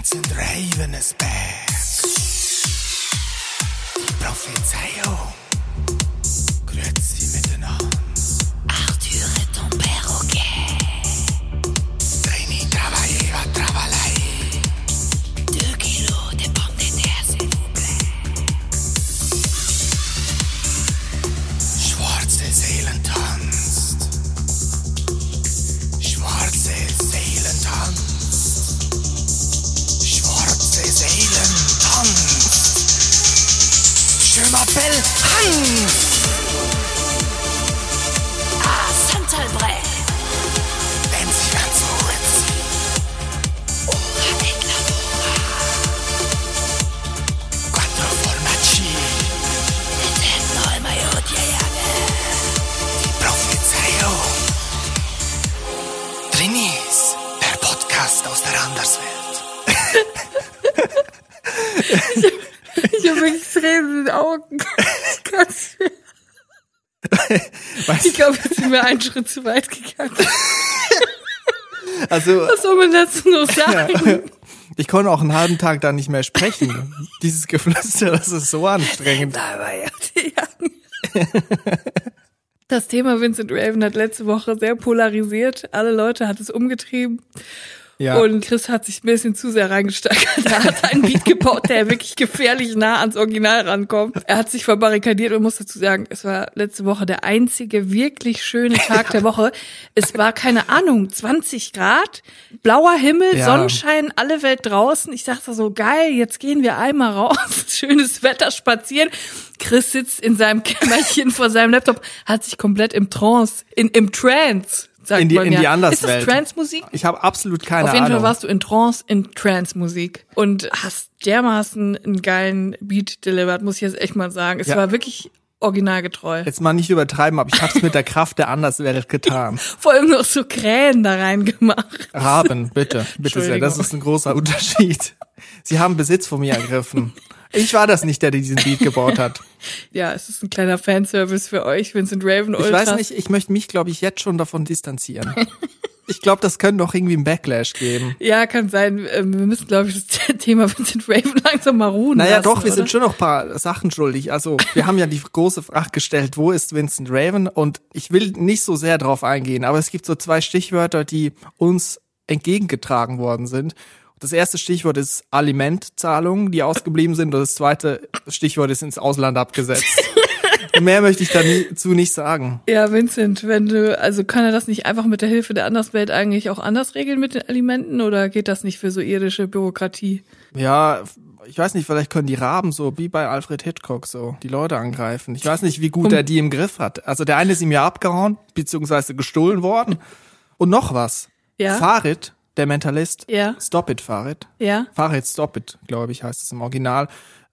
Vincent Raven is back. Die Prophezeiung. Grüezi sind wir einen Schritt zu weit gegangen. also, Was soll man dazu noch sagen? ich konnte auch einen halben Tag da nicht mehr sprechen. Dieses Geflüster, das ist so anstrengend. Das Thema Vincent Raven hat letzte Woche sehr polarisiert. Alle Leute hat es umgetrieben. Ja. Und Chris hat sich ein bisschen zu sehr reingesteigert. Er hat einen Beat gebaut, der wirklich gefährlich nah ans Original rankommt. Er hat sich verbarrikadiert und muss dazu sagen, es war letzte Woche der einzige wirklich schöne Tag der Woche. Es war keine Ahnung, 20 Grad, blauer Himmel, Ja. Sonnenschein, alle Welt draußen. Ich dachte so, geil, jetzt gehen wir einmal raus, schönes Wetter spazieren. Chris sitzt in seinem Kämmerchen vor seinem Laptop, hat sich komplett im Trance, in, im Trance, sagt In die- man in ja. die Ist das Anderswelt. Trance-Musik? Ich habe absolut keine Auf jeden Ahnung. Fall warst du in Trance, in Trance-Musik und hast dermaßen einen geilen Beat delivered, muss ich jetzt echt mal sagen. Es Ja. war wirklich originalgetreu. Jetzt mal nicht übertreiben, aber ich habe es mit der Kraft der Anderswelt getan. Vor allem noch so Krähen da reingemacht. Raben, bitte, bitte sehr. Das ist ein großer Unterschied. Sie haben Besitz von mir ergriffen. Ich war das nicht, der diesen Beat gebaut hat. Ja, es ist ein kleiner Fanservice für euch, Vincent Raven Ich Ultras. weiß nicht, ich möchte mich, glaube ich, jetzt schon davon distanzieren. Ich glaube, das könnte doch irgendwie einen Backlash geben. Ja, kann sein. Ähm, Wir müssen, glaube ich, das Thema Vincent Raven langsam mal ruhen Naja, lassen, doch, wir oder? sind schon noch ein paar Sachen schuldig. Also, wir haben ja die große Frage gestellt, wo ist Vincent Raven? Und ich will nicht so sehr drauf eingehen, aber es gibt so zwei Stichwörter, die uns entgegengetragen worden sind. Das erste Stichwort ist Alimentzahlungen, die ausgeblieben sind. Und das zweite Stichwort ist ins Ausland abgesetzt. Mehr möchte ich dazu nicht sagen. Ja, Vincent, wenn du, also kann er das nicht einfach mit der Hilfe der Anderswelt eigentlich auch anders regeln mit den Alimenten oder geht das nicht für so irdische Bürokratie? Ja, ich weiß nicht, vielleicht können die Raben so wie bei Alfred Hitchcock so die Leute angreifen. Ich weiß nicht, wie gut er die im Griff hat. Also der eine ist ihm ja abgehauen, beziehungsweise gestohlen worden. Und noch was. Ja? Farid, der Mentalist. Ja. Stop it, Farid. Ja? Farid Stop it, glaube ich, heißt es im Original.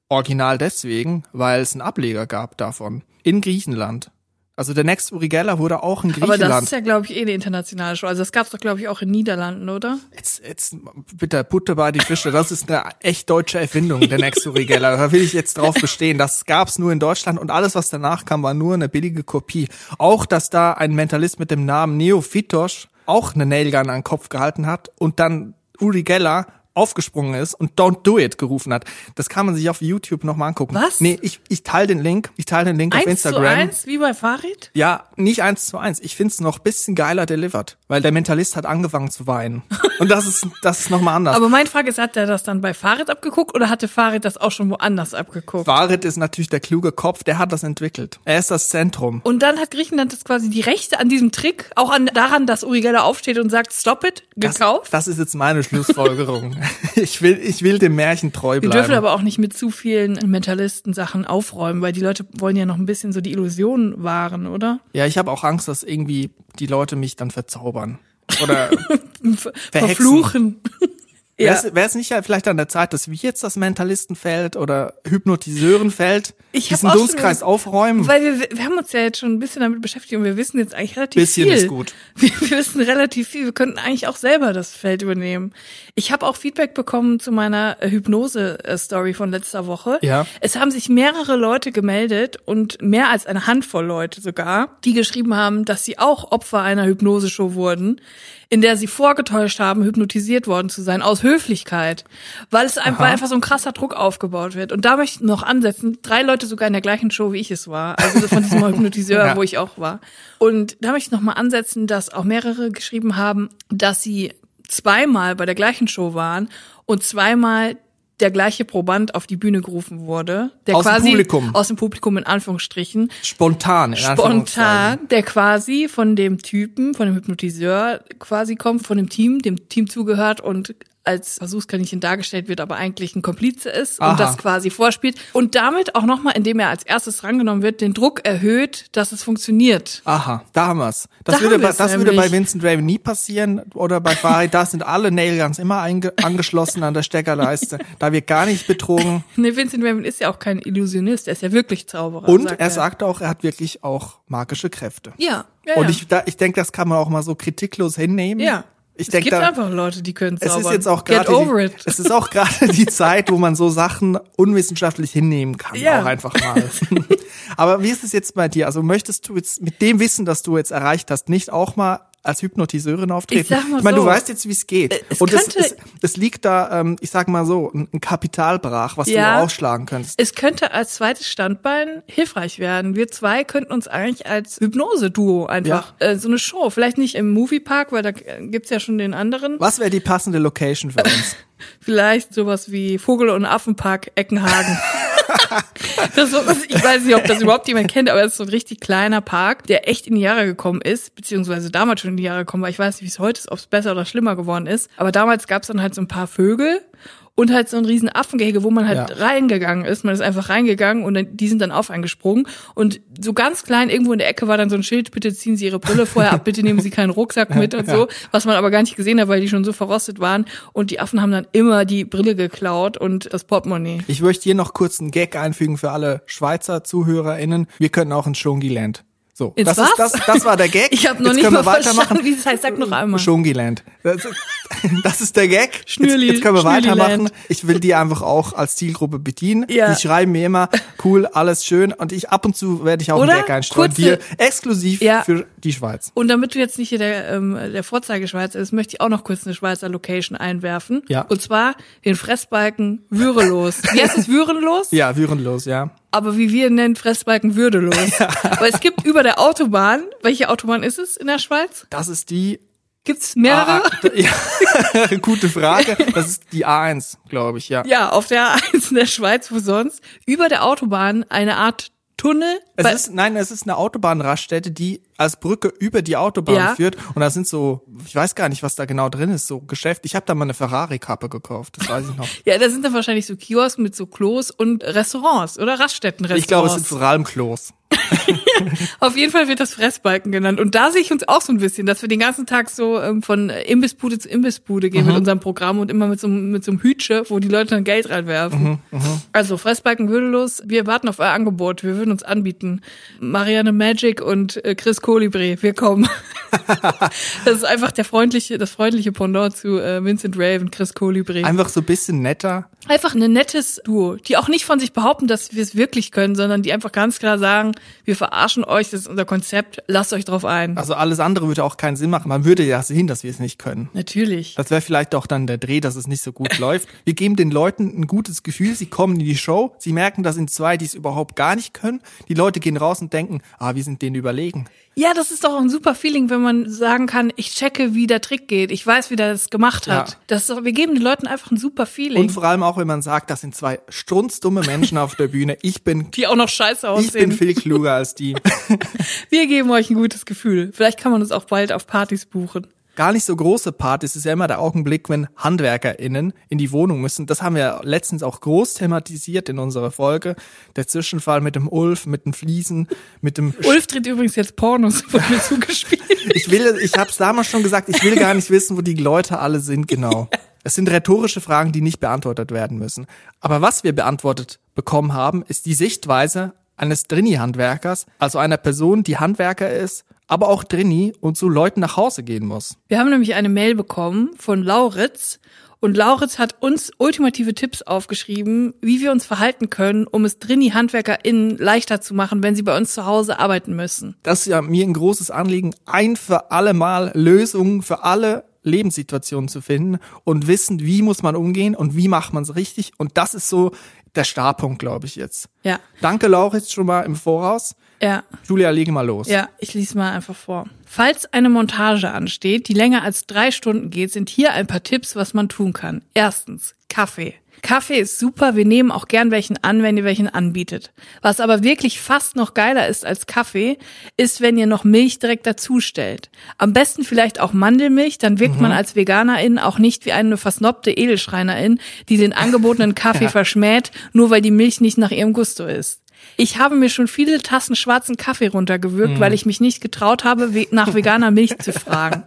Original deswegen, weil es einen Ableger gab davon. In Griechenland. Also der Next Uri Geller wurde auch in Aber Griechenland. das ist ja, glaube ich, eh eine internationale Show. Also das gab's doch, glaube ich, auch in Niederlanden, oder? Jetzt, jetzt bitte Butter bei die Fische. Das ist eine echt deutsche Erfindung, der Nexuri Geller. Da will ich jetzt drauf bestehen. Das gab's nur in Deutschland und alles, was danach kam, war nur eine billige Kopie. Auch, dass da ein Mentalist mit dem Namen Neophytos auch eine Nailgun an den Kopf gehalten hat. Und dann Uri Geller aufgesprungen ist und Don't Do It gerufen hat. Das kann man sich auf YouTube nochmal angucken. Was? Nee, ich, ich teile den Link. Ich teile den Link auf Eins Instagram. zu eins, wie bei Farid? Ja, nicht eins zu eins. Ich find's noch bisschen geiler delivered, weil der Mentalist hat angefangen zu weinen. Und das ist, das ist nochmal anders. Aber meine Frage ist, hat er das dann bei Farid abgeguckt oder hatte Farid das auch schon woanders abgeguckt? Farid ist natürlich der kluge Kopf, der hat das entwickelt. Er ist das Zentrum. Und dann hat Griechenland das quasi die Rechte an diesem Trick, auch an daran, dass Uri Geller aufsteht und sagt, stop it, gekauft. Das, das ist jetzt meine Schlussfolgerung. ich will, ich will dem Märchen treu Wir bleiben. dürfen aber auch nicht mit zu vielen Mentalisten-Sachen aufräumen, weil die Leute wollen ja noch ein bisschen so die Illusion wahren, oder? ja, ich habe auch Angst, dass irgendwie die Leute mich dann verzaubern. Oder. Verfluchen. Ja. wäre es nicht ja vielleicht an der Zeit, dass wir jetzt das Mentalistenfeld oder Hypnotiseurenfeld Ich diesen schon Dunstkreis aufräumen? Weil wir, wir haben uns ja jetzt schon ein bisschen damit beschäftigt und wir wissen jetzt eigentlich relativ Bisschen viel. ist gut. Wir, wir wissen relativ viel. Wir könnten eigentlich auch selber das Feld übernehmen. Ich habe auch Feedback bekommen zu meiner äh, Hypnose-Story von letzter Woche. Ja. Es haben sich mehrere Leute gemeldet und mehr als eine Handvoll Leute sogar, die geschrieben haben, dass sie auch Opfer einer Hypnoseshow wurden. In der sie vorgetäuscht haben, hypnotisiert worden zu sein, aus Höflichkeit, weil es einfach, weil einfach so ein krasser Druck aufgebaut wird. Und da möchte ich noch ansetzen, drei Leute sogar in der gleichen Show, wie ich es war, also von diesem Hypnotiseur, Ja. wo ich auch war. Und da möchte ich noch mal ansetzen, dass auch mehrere geschrieben haben, dass sie zweimal bei der gleichen Show waren und zweimal der gleiche Proband auf die Bühne gerufen wurde, der Aus dem quasi Publikum. aus dem Publikum in Anführungsstrichen Spontan. In spontan, der quasi von dem Typen, von dem Hypnotiseur quasi kommt, von dem Team, dem Team zugehört und als Versuchskaninchen dargestellt wird, aber eigentlich ein Komplize ist Aha. und das quasi vorspielt und damit auch nochmal, indem er als erstes rangenommen wird, den Druck erhöht, dass es funktioniert. Aha, da haben wir's. Das, Da würde, bei, das würde bei Vincent Raven nie passieren oder bei Farid. Da sind alle Nailguns immer angeschlossen an der Steckerleiste. Da wird gar nicht betrogen. Ne, Vincent Raven ist ja auch kein Illusionist, er ist ja wirklich Zauberer. Und sagt er sagt auch, er hat wirklich auch magische Kräfte. Ja, ja, Und ich, da, ich denke, das kann man auch mal so kritiklos hinnehmen. ja. Ich es denke, gibt da, einfach Leute, die können es zaubern. ist jetzt auch gerade es ist auch gerade die Zeit, wo man so Sachen unwissenschaftlich hinnehmen kann, Ja. auch einfach mal. Aber wie ist es jetzt bei dir? Also möchtest du jetzt mit dem Wissen, das du jetzt erreicht hast, nicht auch mal als Hypnotiseurin auftreten? Ich sag mal meine, du so. weißt jetzt, wie es geht. Äh, es Und es, könnte- es, es liegt da, ähm, ich sag mal so, ein, Kapitalbrach, was Ja. du ausschlagen könntest. Es könnte als zweites Standbein hilfreich werden. Wir zwei könnten uns eigentlich als Hypnose-Duo einfach äh, so eine Show, vielleicht nicht im Moviepark, weil da äh, gibt's ja schon den anderen. Was wäre die passende Location für uns? Vielleicht sowas wie Vogel- und Affenpark Eckenhagen. das, so- ich weiß nicht, ob das überhaupt jemand kennt, aber es ist so ein richtig kleiner Park, der echt in die Jahre gekommen ist, beziehungsweise damals schon in die Jahre gekommen war. Ich weiß nicht, wie es heute ist, ob es besser oder schlimmer geworden ist. Aber damals gab es dann halt so ein paar Vögel und halt so ein riesen Affengehege, wo man halt Ja. reingegangen ist. Man ist einfach reingegangen und dann, die sind dann auf eingesprungen. Und so ganz klein irgendwo in der Ecke war dann so ein Schild, bitte ziehen Sie Ihre Brille vorher ab, bitte nehmen Sie keinen Rucksack mit und so, was man aber gar nicht gesehen hat, weil die schon so verrostet waren. Und die Affen haben dann immer die Brille geklaut und das Portemonnaie. Ich möchte hier noch kurz einen Gag einfügen für alle Schweizer ZuhörerInnen. Wir können auch ins Schongiland. So, Ins das, was? ist, das, das war der Gag. Ich habe noch Jetzt nicht können mal wir weitermachen. wie es heißt. Sag noch einmal. Schongiland. Das, das ist der Gag. Jetzt, Schnürli- jetzt können wir weitermachen. Ich will die einfach auch als Zielgruppe bedienen. Ja. Die schreiben mir immer, cool, alles schön. Und ich ab und zu werde ich auch Oder? einen Gag einstreuen. Dir exklusiv Ja. für die Schweiz. Und damit du jetzt nicht hier der, ähm, der Vorzeigeschweizer ist, möchte ich auch noch kurz eine Schweizer Location einwerfen. Ja. Und zwar den Fressbalken Würelos. Wie heißt es Würelos? Ja, würenlos, ja. Aber wie wir nennen Fressbalken würdelos. Weil es gibt über der Autobahn, welche Autobahn ist es in der Schweiz? Das ist die Gibt's mehrere? A, ja, gute Frage. Das ist die A1, glaube ich, ja. Ja, auf der A1 in der Schweiz, wo sonst, über der Autobahn eine Art Tunnel. Es ist, nein, es ist eine Autobahnraststätte, die als Brücke über die Autobahn Ja. führt. Und da sind so, ich weiß gar nicht, was da genau drin ist, so Geschäft. Ich habe da mal eine Ferrari-Kappe gekauft, das weiß ich noch. ja, da sind dann wahrscheinlich so Kiosken mit so Klos und Restaurants oder Raststättenrestaurants. Ich glaube, es sind vor allem Klos. Auf jeden Fall wird das Fressbalken genannt. Und da sehe ich uns auch so ein bisschen, dass wir den ganzen Tag so ähm, von Imbissbude zu Imbissbude gehen mit unserem Programm und immer mit so, einem- mit so einem Hütsche, wo die Leute dann Geld reinwerfen. Also Fressbalken würdelos, wir warten auf euer Angebot, wir würden uns anbieten. Marianne Magic und äh, Chris Colibri, wir kommen. das ist einfach der freundliche, das freundliche Pendant zu äh, Vincent Raven, Chris Colibri. Einfach so ein bisschen netter. Einfach ein nettes Duo, die auch nicht von sich behaupten, dass wir es wirklich können, sondern die einfach ganz klar sagen, wir verarschen euch, das ist unser Konzept, lasst euch drauf ein. Also alles andere würde auch keinen Sinn machen. Man würde ja sehen, dass wir es nicht können. Natürlich. Das wäre vielleicht auch dann der Dreh, dass es nicht so gut läuft. Wir geben den Leuten ein gutes Gefühl. Sie kommen in die Show. Sie merken, das sind zwei, die es überhaupt gar nicht können. Die Leute gehen raus und denken, ah, wir sind denen überlegen. Ja, das ist doch ein super Feeling, wenn man sagen kann, ich checke, wie der Trick geht. Ich weiß, wie der das gemacht hat. Ja. Das ist doch, wir geben den Leuten einfach ein super Feeling. Und vor allem auch, wenn man sagt, das sind zwei strunzdumme Menschen auf der Bühne. Ich bin, die auch noch scheiße ich bin aussehen. viel kluger als die. wir geben euch ein gutes Gefühl. Vielleicht kann man uns auch bald auf Partys buchen. Gar nicht so große Partys ist ja immer der Augenblick, wenn HandwerkerInnen in die Wohnung müssen. Das haben wir letztens auch groß thematisiert in unserer Folge. Der Zwischenfall mit dem Ulf, mit den Fliesen, mit dem Ulf dreht übrigens jetzt Pornos, wurde mir zugespielt. Ich will, ich habe es damals schon gesagt, ich will gar nicht wissen, wo die Leute alle sind genau. Es sind rhetorische Fragen, die nicht beantwortet werden müssen. Aber was wir beantwortet bekommen haben, ist die Sichtweise eines Drini-Handwerkers, also einer Person, die Handwerker ist, aber auch Drini und zu Leuten nach Hause gehen muss. Wir haben nämlich eine Mail bekommen von Lauritz und Lauritz hat uns ultimative Tipps aufgeschrieben, wie wir uns verhalten können, um es Drini-HandwerkerInnen leichter zu machen, wenn sie bei uns zu Hause arbeiten müssen. Das ist ja mir ein großes Anliegen, ein für alle Mal Lösungen für alle Lebenssituationen zu finden und wissen, wie muss man umgehen und wie macht man es richtig. Und das ist so der Startpunkt, glaube ich, jetzt. Ja, Danke, Lauritz, schon mal im Voraus. Ja. Julia, lege mal los. Ja, ich lese mal einfach vor. Falls eine Montage ansteht, die länger als drei Stunden geht, sind hier ein paar Tipps, was man tun kann. Erstens, Kaffee. Kaffee ist super, wir nehmen auch gern welchen an, wenn ihr welchen anbietet. Was aber wirklich fast noch geiler ist als Kaffee, ist, wenn ihr noch Milch direkt dazu stellt. Am besten vielleicht auch Mandelmilch, dann wirkt man als Veganerin auch nicht wie eine versnobte Edelschreinerin, die den angebotenen Kaffee verschmäht, nur weil die Milch nicht nach ihrem Gusto ist. Ich habe mir schon viele Tassen schwarzen Kaffee runtergewürgt, weil ich mich nicht getraut habe, nach veganer Milch zu fragen.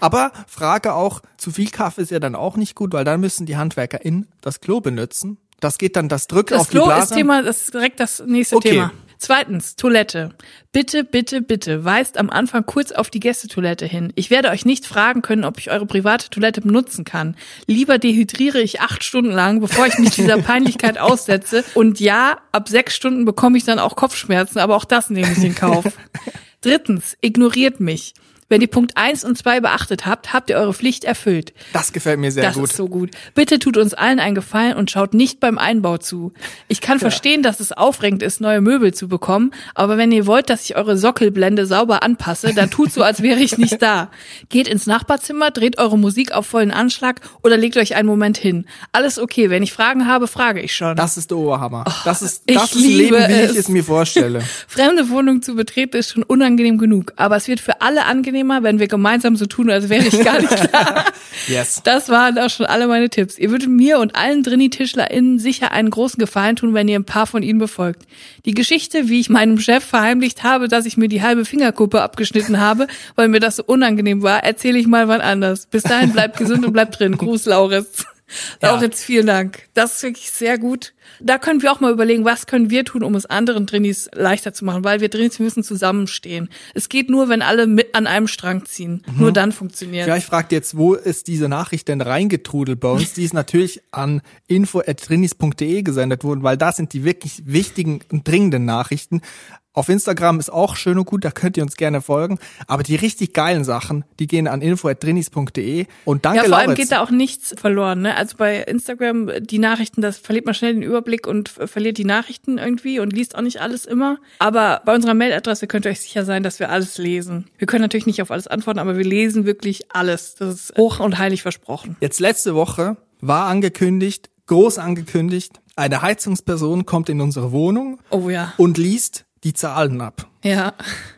Aber Frage auch, zu viel Kaffee ist ja dann auch nicht gut, weil dann müssen die HandwerkerInnen das Klo benutzen. Das geht dann das Drück Das auf die Klo Blase. ist Thema, das ist direkt das nächste Okay. Thema. Zweitens, Toilette. Bitte, bitte, bitte weist am Anfang kurz auf die Gästetoilette hin. Ich werde euch nicht fragen können, ob ich eure private Toilette benutzen kann. Lieber dehydriere ich acht Stunden lang, bevor ich mich dieser Peinlichkeit aussetze. Und ja, ab sechs Stunden bekomme ich dann auch Kopfschmerzen, aber auch das nehme ich in Kauf. Drittens, ignoriert mich. Wenn ihr Punkt eins und zwei beachtet habt, habt ihr eure Pflicht erfüllt. das gefällt mir sehr Das gut. ist so gut. Bitte tut uns allen einen Gefallen und schaut nicht beim Einbau zu. Ich kann verstehen, dass es aufregend ist, neue Möbel zu bekommen, aber wenn ihr wollt, dass ich eure Sockelblende sauber anpasse, dann tut so, als wäre ich nicht da. Geht ins Nachbarzimmer, dreht eure Musik auf vollen Anschlag oder legt euch einen Moment hin. Alles okay. Wenn ich Fragen habe, frage ich schon. Das ist der Oberhammer. das ist, das ist Leben, wie es. ich es mir vorstelle. Fremde Wohnung zu betreten ist schon unangenehm genug, aber es wird für alle angenehmer, wenn wir gemeinsam so tun, als wäre ich gar nicht da. Yes. Das waren auch schon alle meine Tipps. Ihr würdet mir und allen Drini-TischlerInnen sicher einen großen Gefallen tun, wenn ihr ein paar von ihnen befolgt. Die Geschichte, wie ich meinem Chef verheimlicht habe, dass ich mir die halbe Fingerkuppe abgeschnitten habe, weil mir das so unangenehm war, erzähle ich mal wann anders. Bis dahin bleibt gesund und bleibt drin. Gruß, Lauritz. Ja. Lauritz, vielen Dank. Das ist wirklich sehr gut. Da können wir auch mal überlegen, was können wir tun, um es anderen Drinis leichter zu machen, weil wir Drinis müssen zusammenstehen. Es geht nur, wenn alle mit an einem Strang ziehen. Nur dann funktioniert. Vielleicht fragt jetzt, wo ist diese Nachricht denn reingetrudelt bei uns? Die ist natürlich an info.trinis.de gesendet worden, weil da sind die wirklich wichtigen und dringenden Nachrichten. Auf Instagram ist auch schön und gut, da könnt ihr uns gerne folgen. Aber die richtig geilen Sachen, die gehen an info.drinis.de. Und danke, Ja, vor allem Lauritz. geht da auch nichts verloren. Ne? Also bei Instagram, die Nachrichten, das verliert man schnell den Überblick und äh, verliert die Nachrichten irgendwie und liest auch nicht alles immer. Aber bei unserer Mailadresse könnt ihr euch sicher sein, dass wir alles lesen. Wir können natürlich nicht auf alles antworten, aber wir lesen wirklich alles. Das ist hoch und heilig versprochen. Jetzt letzte Woche war angekündigt, groß angekündigt, eine Heizungsperson kommt in unsere Wohnung Oh ja. und liest die Zahlen ab. Ja.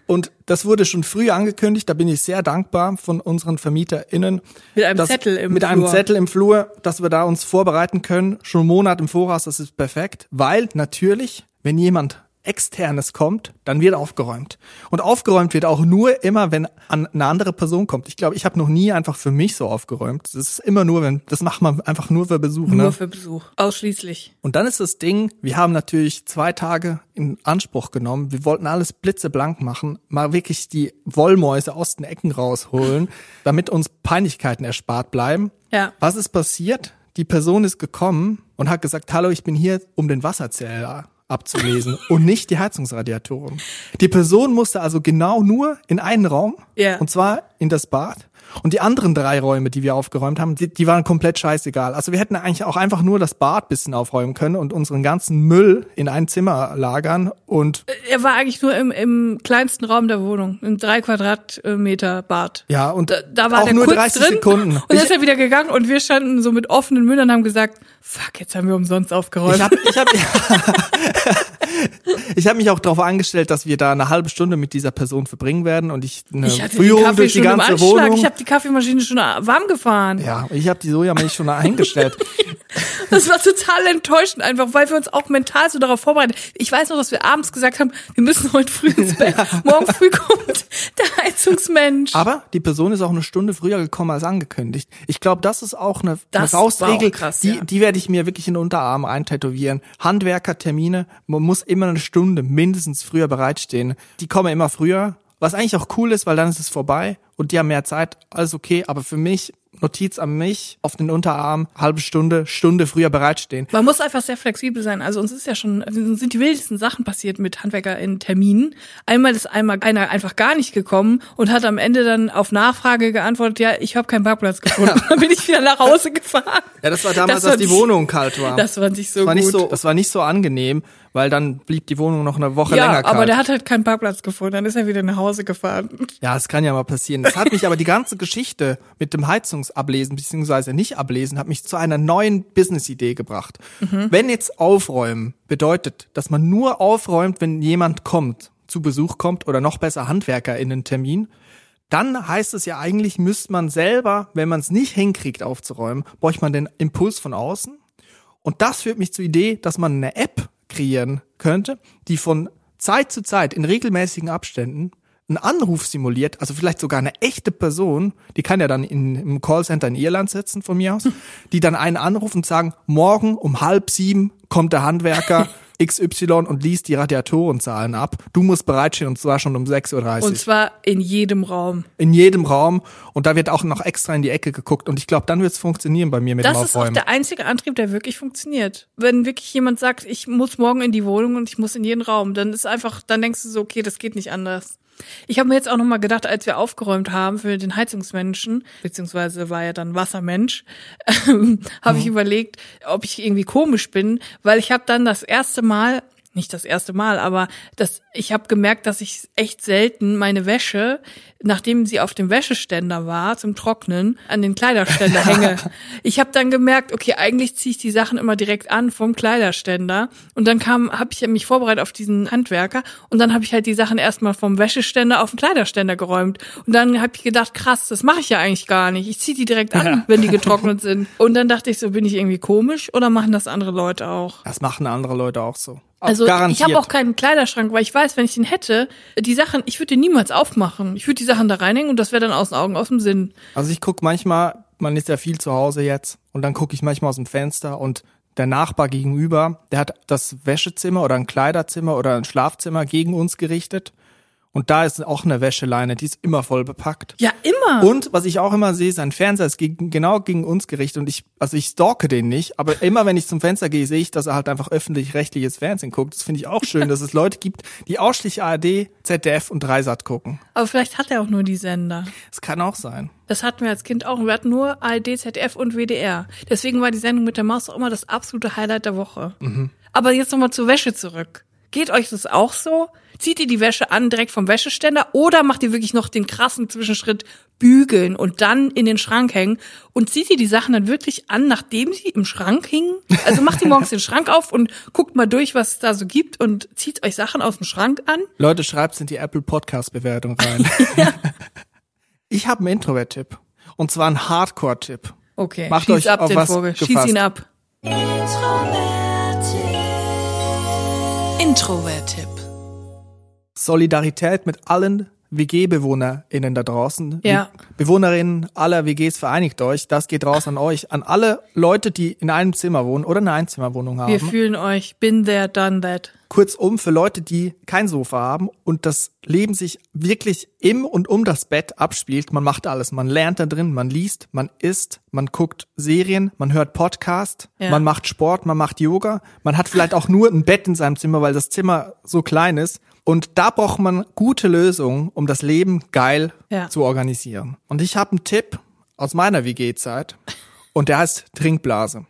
Und das wurde schon früh angekündigt, da bin ich sehr dankbar von unseren VermieterInnen. Mit einem dass- Zettel im Mit einem Flur. Zettel im Flur, dass wir da uns vorbereiten können, schon einen Monat im Voraus, das ist perfekt. Weil natürlich, wenn jemand Externes kommt, dann wird aufgeräumt. Und aufgeräumt wird auch nur immer, wenn an eine andere Person kommt. Ich glaube, ich habe noch nie einfach für mich so aufgeräumt. Das ist immer nur, wenn, das macht man einfach nur für Besuch. Nur ne? für Besuch. Ausschließlich. Und dann ist das Ding, wir haben natürlich zwei Tage in Anspruch genommen. Wir wollten alles blitzeblank machen, mal wirklich die Wollmäuse aus den Ecken rausholen, damit uns Peinlichkeiten erspart bleiben. Ja. Was ist passiert? Die Person ist gekommen und hat gesagt, hallo, ich bin hier, um den Wasserzähler abzulesen und nicht die Heizungsradiatoren. Die Person musste also genau nur in einen Raum, Ja. und zwar in das Bad. Und die anderen drei Räume, die wir aufgeräumt haben, die, die waren komplett scheißegal. Also wir hätten eigentlich auch einfach nur das Bad bisschen aufräumen können und unseren ganzen Müll in ein Zimmer lagern und Er war eigentlich nur im, im kleinsten Raum der Wohnung, im drei Quadratmeter Bad. ja und Da, da war auch der nur kurz 30 drin Sekunden. und dann ist er wieder gegangen und wir standen so mit offenen Mündern und haben gesagt, fuck, jetzt haben wir umsonst aufgeräumt. Ich habe ich hab, ich hab mich auch darauf eingestellt, dass wir da eine halbe Stunde mit dieser Person verbringen werden und ich eine Ich Führung Kaffee durch die ganze. Wohnung. Ich habe die Kaffeemaschine schon warm gefahren. ja, ich habe die Sojamilch schon eingestellt. Das war total enttäuschend einfach, weil wir uns auch mental so darauf vorbereiten. Ich weiß noch, dass wir abends gesagt haben, wir müssen heute früh ins Bett. Morgen früh kommt der Heizungsmensch. Aber die Person ist auch eine Stunde früher gekommen als angekündigt. Ich glaube, das ist auch eine, eine Das auch Faustregel, krass, die, ja. die werde ich mir wirklich in den Unterarm eintätowieren. Handwerkertermine, man muss immer eine Stunde mindestens früher bereitstehen. Die kommen immer früher Was eigentlich auch cool ist, weil dann ist es vorbei und die haben mehr Zeit, alles okay. Aber für mich, Notiz an mich, auf den Unterarm, halbe Stunde, Stunde früher bereitstehen. Man muss einfach sehr flexibel sein. Also uns ist ja schon, uns sind die wildesten Sachen passiert mit Handwerker in Terminen. Einmal ist einmal einer einfach gar nicht gekommen und hat am Ende dann auf Nachfrage geantwortet, ja, ich habe keinen Parkplatz gefunden. dann bin ich wieder nach Hause gefahren. Ja, das war damals, Das als die nicht- Wohnung kalt war. Das war nicht so das war gut. nicht so, das war nicht so angenehm, weil dann blieb die Wohnung noch eine Woche länger ja, kalt. aber der hat halt keinen Parkplatz gefunden. Dann ist er wieder nach Hause gefahren. Ja, das kann ja mal passieren. Das hat mich aber die ganze Geschichte mit dem Heizungsablesen beziehungsweise nicht ablesen, hat mich zu einer neuen Business-Idee gebracht. Wenn jetzt aufräumen bedeutet, dass man nur aufräumt, wenn jemand kommt, zu Besuch kommt oder noch besser Handwerker in einen Termin, dann heißt es ja eigentlich, müsste man selber, wenn man es nicht hinkriegt aufzuräumen, bräuchte man den Impuls von außen. Und das führt mich zur Idee, dass man eine App kreieren könnte, die von Zeit zu Zeit in regelmäßigen Abständen einen Anruf simuliert, also vielleicht sogar eine echte Person, die kann ja dann in, im Callcenter in Irland sitzen von mir aus, die dann einen anrufen und sagen, morgen um halb sieben kommt der Handwerker XY und liest die Radiatorenzahlen ab. Du musst bereitstehen und zwar schon um 6.30 Uhr Und zwar in jedem Raum. in jedem Raum und da wird auch noch extra in die Ecke geguckt und ich glaube, dann wird es funktionieren bei mir mit dem Das ist auch Aufräumen. der einzige Antrieb, der wirklich funktioniert. Wenn wirklich jemand sagt, ich muss morgen in die Wohnung und ich muss in jeden Raum, dann ist einfach, dann denkst du so, okay, das geht nicht anders. Ich habe mir jetzt auch noch mal gedacht, als wir aufgeräumt haben für den Heizungsmenschen, beziehungsweise war ja dann Wassermensch, ähm, habe ich überlegt, ob ich irgendwie komisch bin, weil ich habe dann das erste Mal nicht das erste Mal, aber das, ich habe gemerkt, dass ich echt selten meine Wäsche, nachdem sie auf dem Wäscheständer war, zum Trocknen, an den Kleiderständer hänge. Ich habe dann gemerkt, okay, eigentlich ziehe ich die Sachen immer direkt an vom Kleiderständer. Und dann kam, habe ich mich vorbereitet auf diesen Handwerker und dann habe ich halt die Sachen erstmal vom Wäscheständer auf den Kleiderständer geräumt. Und dann habe ich gedacht, krass, das mache ich ja eigentlich gar nicht. Ich ziehe die direkt an, Ja. wenn die getrocknet sind. Und dann dachte ich so, bin ich irgendwie komisch oder machen das andere Leute auch? Das machen andere Leute auch so. Also garantiert. ich habe auch keinen Kleiderschrank, weil ich weiß, wenn ich den hätte, die Sachen, ich würde den niemals aufmachen. Ich würde die Sachen da reinhängen und das wäre dann aus den Augen, aus dem Sinn. Also ich guck manchmal, man ist ja viel zu Hause jetzt und dann gucke ich manchmal aus dem Fenster und der Nachbar gegenüber, der hat das Wäschezimmer oder ein Kleiderzimmer oder ein Schlafzimmer gegen uns gerichtet und da ist auch eine Wäscheleine, die ist immer voll bepackt. Ja, immer. Und was ich auch immer sehe, sein Fernseher ist gegen, genau gegen uns gerichtet und ich, also ich stalke den nicht, aber immer wenn ich zum Fenster gehe, sehe ich, dass er halt einfach öffentlich-rechtliches Fernsehen guckt. Das finde ich auch schön, dass es Leute gibt, die ausschließlich ARD, ZDF und Dreisat gucken. Aber vielleicht hat er auch nur die Sender. Das kann auch sein. Das hatten wir als Kind auch. Wir hatten nur ARD, ZDF und WDR. Deswegen war die Sendung mit der Maus auch immer das absolute Highlight der Woche. Aber jetzt nochmal zur Wäsche zurück. Geht euch das auch so? Zieht ihr die Wäsche an direkt vom Wäscheständer oder macht ihr wirklich noch den krassen Zwischenschritt bügeln und dann in den Schrank hängen und zieht ihr die Sachen dann wirklich an, nachdem sie im Schrank hingen? Also macht ihr morgens den Schrank auf und guckt mal durch, was es da so gibt und zieht euch Sachen aus dem Schrank an? Leute, schreibt's in die Apple Podcast Bewertung rein. Ich habe einen Introvert-Tipp. Und zwar einen Hardcore-Tipp. Okay, Macht schieß euch ab auf den was Vogel. Schieß gefasst. ihn ab. Introvert-Tipp. Solidarität mit allen WG-BewohnerInnen da draußen. Ja. Bewohnerinnen aller WGs vereinigt euch. Das geht raus an euch. An alle Leute, die in einem Zimmer wohnen oder eine Einzimmerwohnung haben. Wir fühlen euch. Been there, done that. Kurzum, für Leute, die kein Sofa haben und das Leben sich wirklich im und um das Bett abspielt, man macht alles. Man lernt da drin, man liest, man isst, man guckt Serien, man hört Podcast, Ja. man macht Sport, man macht Yoga. Man hat vielleicht auch nur ein Bett in seinem Zimmer, weil das Zimmer so klein ist. Und da braucht man gute Lösungen, um das Leben geil Ja. zu organisieren. Und ich habe einen Tipp aus meiner WG-Zeit und der heißt Trinkblase.